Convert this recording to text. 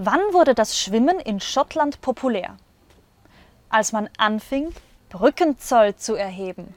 Wann wurde das Schwimmen in Schottland populär? Als man anfing, Brückenzoll zu erheben.